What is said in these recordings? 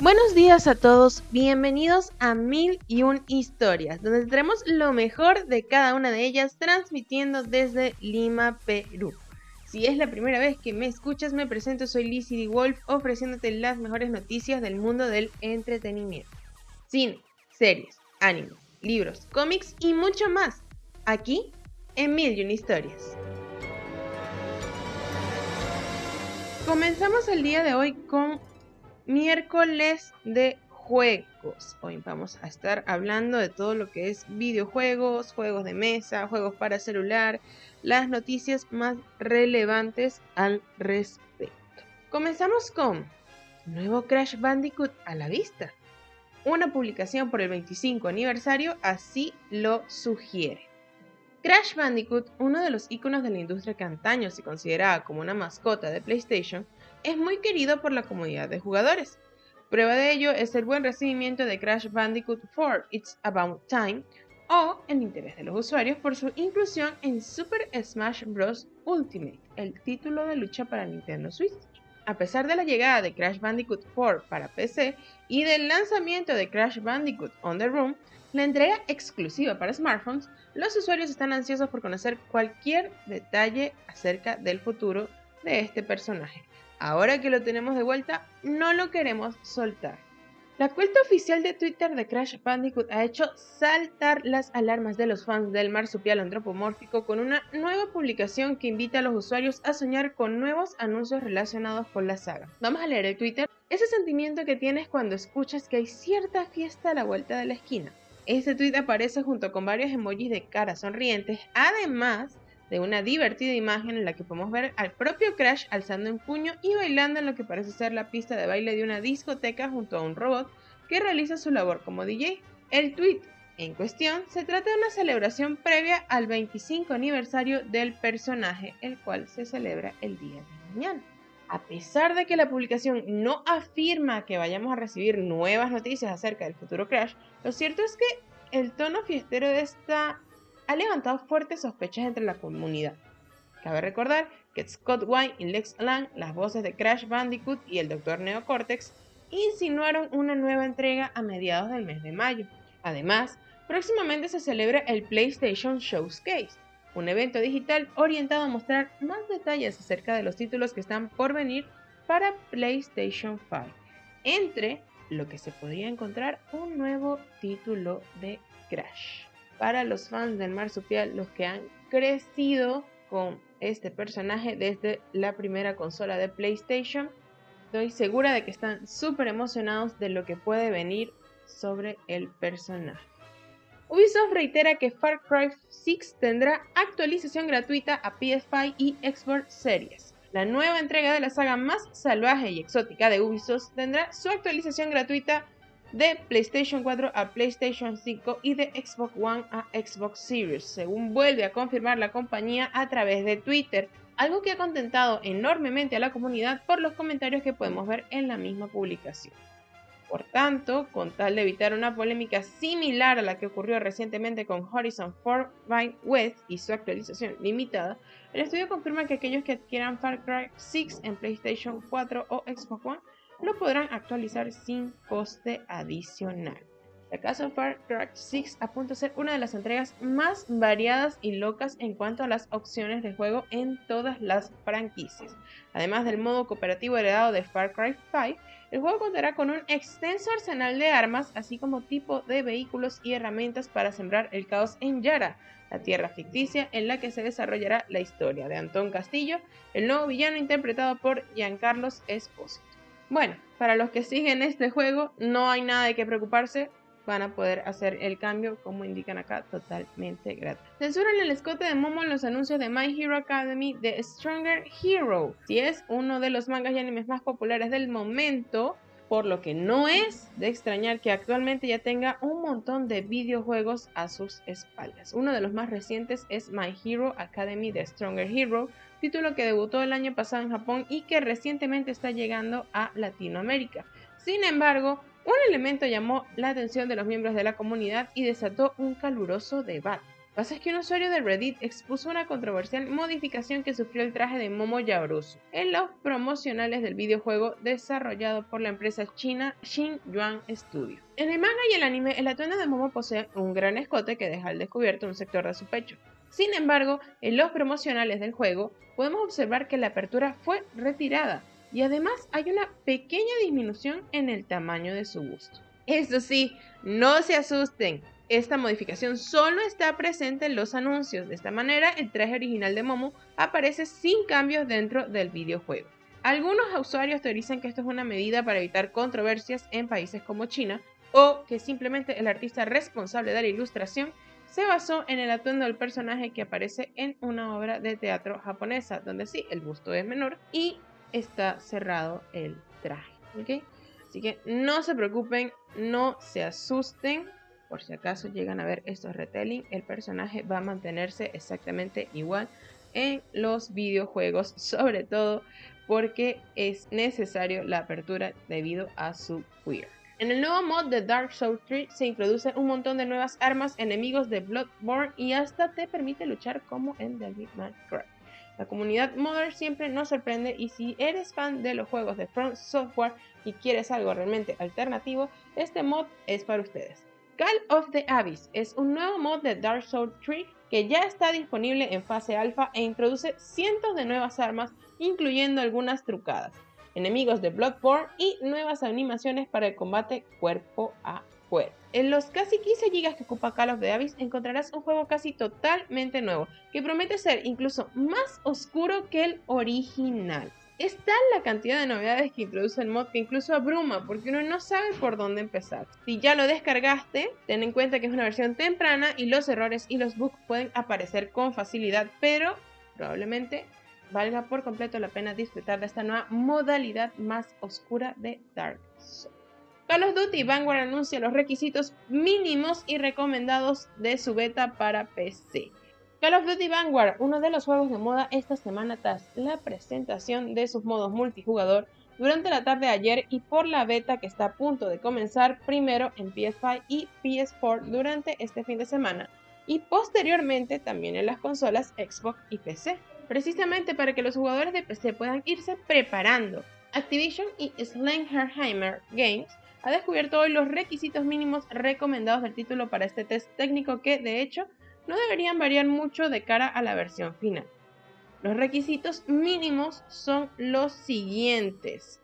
Buenos días a todos, bienvenidos a Mil y Un Historias, donde tendremos lo mejor de cada una de ellas transmitiendo desde Lima, Perú. Si es la primera vez que me escuchas, me presento, soy Lizzie Wolf, ofreciéndote las mejores noticias del mundo del entretenimiento. Cine, series, anime, libros, cómics y mucho más. Aquí en Mil y Un Historias. Comenzamos el día de hoy con miércoles de juegos. Hoy vamos a estar hablando de todo lo que es videojuegos, juegos de mesa, juegos para celular, las noticias más relevantes al respecto. Comenzamos con nuevo Crash Bandicoot a la vista. Una publicación por el 25 aniversario así lo sugiere. Crash Bandicoot, uno de los iconos de la industria que antaño se consideraba como una mascota de PlayStation, es muy querido por la comunidad de jugadores. Prueba de ello es el buen recibimiento de Crash Bandicoot 4 It's About Time o el interés de los usuarios por su inclusión en Super Smash Bros. Ultimate, el título de lucha para Nintendo Switch. A pesar de la llegada de Crash Bandicoot 4 para PC y del lanzamiento de Crash Bandicoot On the Room, la entrega exclusiva para smartphones, los usuarios están ansiosos por conocer cualquier detalle acerca del futuro de este personaje. Ahora que lo tenemos de vuelta, no lo queremos soltar. La cuenta oficial de Twitter de Crash Bandicoot ha hecho saltar las alarmas de los fans del marsupial antropomórfico con una nueva publicación que invita a los usuarios a soñar con nuevos anuncios relacionados con la saga. Vamos a leer el Twitter. Ese sentimiento que tienes cuando escuchas que hay cierta fiesta a la vuelta de la esquina. Este tweet aparece junto con varios emojis de caras sonrientes, además de una divertida imagen en la que podemos ver al propio Crash alzando un puño y bailando en lo que parece ser la pista de baile de una discoteca junto a un robot que realiza su labor como DJ. El tweet en cuestión se trata de una celebración previa al 25 aniversario del personaje, el cual se celebra el día de mañana. A pesar de que la publicación no afirma que vayamos a recibir nuevas noticias acerca del futuro Crash, lo cierto es que el tono fiestero de esta ha levantado fuertes sospechas entre la comunidad. Cabe recordar que Scott White y Lex Lang, las voces de Crash Bandicoot y el Dr. Neocortex, insinuaron una nueva entrega a mediados del mes de mayo. Además, próximamente se celebra el PlayStation Showcase, un evento digital orientado a mostrar más detalles acerca de los títulos que están por venir para PlayStation 5. Entre lo que se podría encontrar un nuevo título de Crash para los fans del marsupial, los que han crecido con este personaje desde la primera consola de PlayStation. Estoy segura de que están súper emocionados de lo que puede venir sobre el personaje. Ubisoft reitera que Far Cry 6 tendrá actualización gratuita a PS5 y Xbox Series. La nueva entrega de la saga más salvaje y exótica de Ubisoft tendrá su actualización gratuita de PlayStation 4 a PlayStation 5 y de Xbox One a Xbox Series, según vuelve a confirmar la compañía a través de Twitter, algo que ha contentado enormemente a la comunidad por los comentarios que podemos ver en la misma publicación. Por tanto, con tal de evitar una polémica similar a la que ocurrió recientemente con Horizon Forbidden West y su actualización limitada, el estudio confirma que aquellos que adquieran Far Cry 6 en PlayStation 4 o Xbox One lo podrán actualizar sin coste adicional. La casa Far Cry 6 apunta a ser una de las entregas más variadas y locas en cuanto a las opciones de juego en todas las franquicias. Además del modo cooperativo heredado de Far Cry 5, el juego contará con un extenso arsenal de armas, así como tipo de vehículos y herramientas para sembrar el caos en Yara, la tierra ficticia en la que se desarrollará la historia de Antón Castillo, el nuevo villano interpretado por Giancarlos Esposito. Bueno, para los que siguen este juego, no hay nada de qué preocuparse. Van a poder hacer el cambio, como indican acá, totalmente gratis. Censuran el escote de Momo en los anuncios de My Hero Academy de Stronger Hero. Si es uno de los mangas y animes más populares del momento, por lo que no es de extrañar que actualmente ya tenga un montón de videojuegos a sus espaldas. Uno de los más recientes es My Hero Academy de Stronger Hero, título que debutó el año pasado en Japón y que recientemente está llegando a Latinoamérica. Sin embargo, un elemento llamó la atención de los miembros de la comunidad y desató un caluroso debate. Lo que pasa es que un usuario de Reddit expuso una controversial modificación que sufrió el traje de Momo Yaorusu en los promocionales del videojuego desarrollado por la empresa china Xinjuan Studio. En el manga y el anime, el atuendo de Momo posee un gran escote que deja al descubierto un sector de su pecho. Sin embargo, en los promocionales del juego podemos observar que la apertura fue retirada y además hay una pequeña disminución en el tamaño de su busto. Eso sí, no se asusten, esta modificación solo está presente en los anuncios. De esta manera, el traje original de Momo aparece sin cambios dentro del videojuego. Algunos usuarios teorizan que esto es una medida para evitar controversias en países como China o que simplemente el artista responsable de la ilustración se basó en el atuendo del personaje que aparece en una obra de teatro japonesa, donde sí, el busto es menor y está cerrado el traje. Así que no se preocupen, no se asusten, por si acaso llegan a ver estos retelling, el personaje va a mantenerse exactamente igual en los videojuegos, sobre todo porque es necesario la apertura debido a su queer. En el nuevo mod de Dark Souls 3 se introduce un montón de nuevas armas, enemigos de Bloodborne y hasta te permite luchar como en May Cry. La comunidad modder siempre nos sorprende y si eres fan de los juegos de Front Software y quieres algo realmente alternativo, este mod es para ustedes. Call of the Abyss es un nuevo mod de Dark Souls 3 que ya está disponible en fase alfa e introduce cientos de nuevas armas, incluyendo algunas trucadas, enemigos de Bloodborne y nuevas animaciones para el combate cuerpo a cuerpo. En los casi 15 GB que ocupa Call of Abyss encontrarás un juego casi totalmente nuevo, que promete ser incluso más oscuro que el original. Es tal la cantidad de novedades que introduce el mod que incluso abruma porque uno no sabe por dónde empezar. Si ya lo descargaste, ten en cuenta que es una versión temprana y los errores y los bugs pueden aparecer con facilidad, pero probablemente valga por completo la pena disfrutar de esta nueva modalidad más oscura de Dark Souls. Call of Duty Vanguard anuncia los requisitos mínimos y recomendados de su beta para PC. Call of Duty Vanguard, uno de los juegos de moda esta semana tras la presentación de sus modos multijugador durante la tarde de ayer y por la beta que está a punto de comenzar primero en PS5 y PS4 durante este fin de semana y posteriormente también en las consolas Xbox y PC, precisamente para que los jugadores de PC puedan irse preparando. Activision y Slengerheimer Games ha descubierto hoy los requisitos mínimos recomendados del título para este test técnico que de hecho no deberían variar mucho de cara a la versión final. Los requisitos mínimos son los siguientes.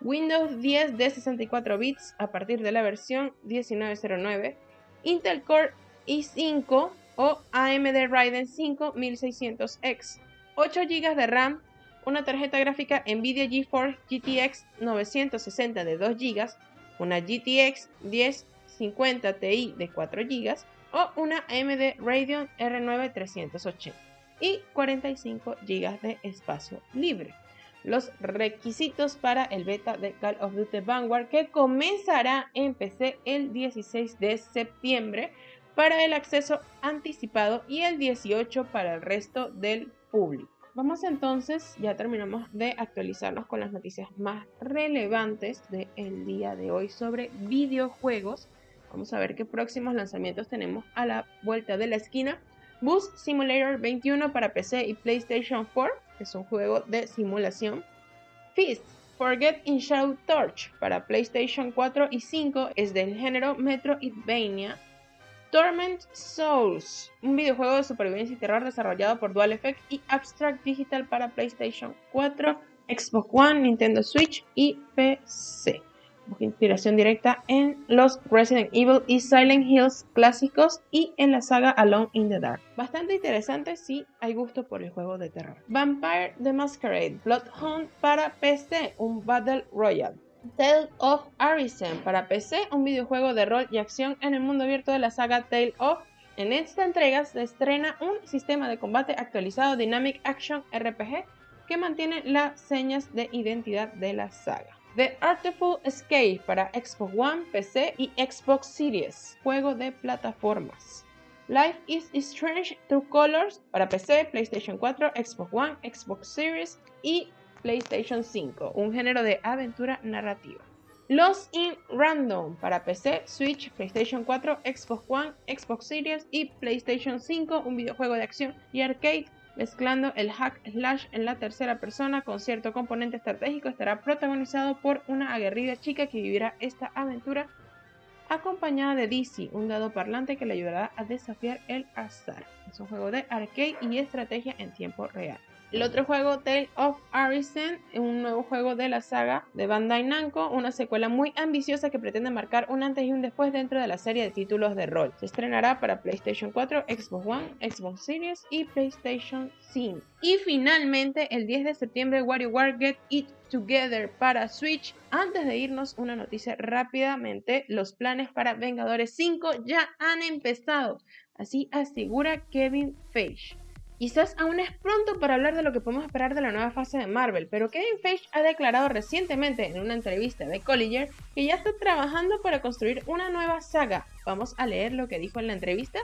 Windows 10 de 64 bits a partir de la versión 1909, Intel Core i5 o AMD Ryzen 5 1600X, 8 GB de RAM, una tarjeta gráfica Nvidia GeForce GTX 960 de 2 GB, una GTX 1050 Ti de 4 GB, o una AMD Radeon R9 380 y 45 GB de espacio libre. Los requisitos para el beta de Call of Duty Vanguard que comenzará en PC el 16 de septiembre para el acceso anticipado y el 18 para el resto del público. Vamos entonces, ya terminamos de actualizarnos con las noticias más relevantes del día de hoy sobre videojuegos. Vamos a ver qué próximos lanzamientos tenemos a la vuelta de la esquina. Bus Simulator 21 para PC y PlayStation 4, que es un juego de simulación. Fist Forget in Shadow Torch para PlayStation 4 y 5 es del género Metroidvania. Torment Souls, un videojuego de supervivencia y terror desarrollado por Dual Effect y Abstract Digital para PlayStation 4, Xbox One, Nintendo Switch y PC inspiración directa en los Resident Evil y Silent Hills clásicos y en la saga Alone in the Dark. Bastante interesante si hay gusto por el juego de terror. Vampire the Masquerade Bloodhound para PC, un Battle Royale. Tale of Arisen para PC, un videojuego de rol y acción en el mundo abierto de la saga Tale of. En esta entrega se estrena un sistema de combate actualizado Dynamic Action RPG que mantiene las señas de identidad de la saga. The Artful Escape para Xbox One, PC y Xbox Series, juego de plataformas. Life is Strange True Colors para PC, PlayStation 4, Xbox One, Xbox Series y PlayStation 5, un género de aventura narrativa. Los in Random para PC, Switch, PlayStation 4, Xbox One, Xbox Series y PlayStation 5, un videojuego de acción y arcade mezclando el hack slash en la tercera persona con cierto componente estratégico, estará protagonizado por una aguerrida chica que vivirá esta aventura acompañada de DC, un dado parlante que le ayudará a desafiar el azar. Es un juego de arcade y estrategia en tiempo real. El otro juego, Tale of Arisen, un nuevo juego de la saga de Bandai Namco, una secuela muy ambiciosa que pretende marcar un antes y un después dentro de la serie de títulos de rol. Se estrenará para PlayStation 4, Xbox One, Xbox Series y PlayStation 5. Y finalmente, el 10 de septiembre, WarioWare Get It Together para Switch. Antes de irnos, una noticia rápidamente. Los planes para Vengadores 5 ya han empezado. Así asegura Kevin Feige. Quizás aún es pronto para hablar de lo que podemos esperar de la nueva fase de Marvel, pero Kevin Feige ha declarado recientemente en una entrevista de Colliger que ya está trabajando para construir una nueva saga. Vamos a leer lo que dijo en la entrevista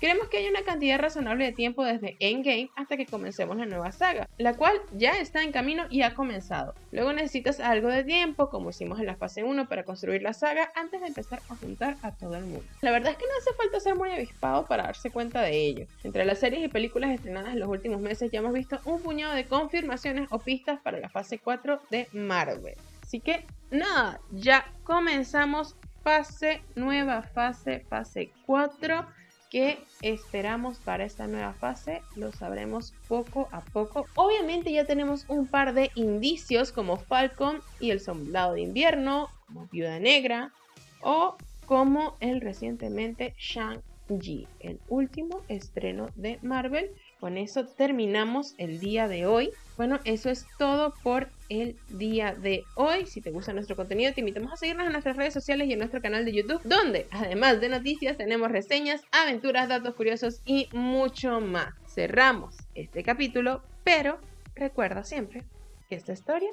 Queremos que haya una cantidad razonable de tiempo desde Endgame hasta que comencemos la nueva saga, la cual ya está en camino y ha comenzado. Luego necesitas algo de tiempo, como hicimos en la fase 1, para construir la saga antes de empezar a juntar a todo el mundo. La verdad es que no hace falta ser muy avispado para darse cuenta de ello. Entre las series y películas estrenadas en los últimos meses ya hemos visto un puñado de confirmaciones o pistas para la fase 4 de Marvel. Así que nada, ya comenzamos fase nueva, fase, fase 4 ¿Qué esperamos para esta nueva fase? Lo sabremos poco a poco. Obviamente ya tenemos un par de indicios como Falcon y el Soldado de Invierno, como Viuda Negra o como el recientemente Shang-Chi, el último estreno de Marvel con eso terminamos el día de hoy. Bueno, eso es todo por el día de hoy. Si te gusta nuestro contenido, te invitamos a seguirnos en nuestras redes sociales y en nuestro canal de YouTube, donde además de noticias tenemos reseñas, aventuras, datos curiosos y mucho más. Cerramos este capítulo, pero recuerda siempre que esta historia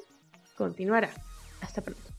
continuará. Hasta pronto.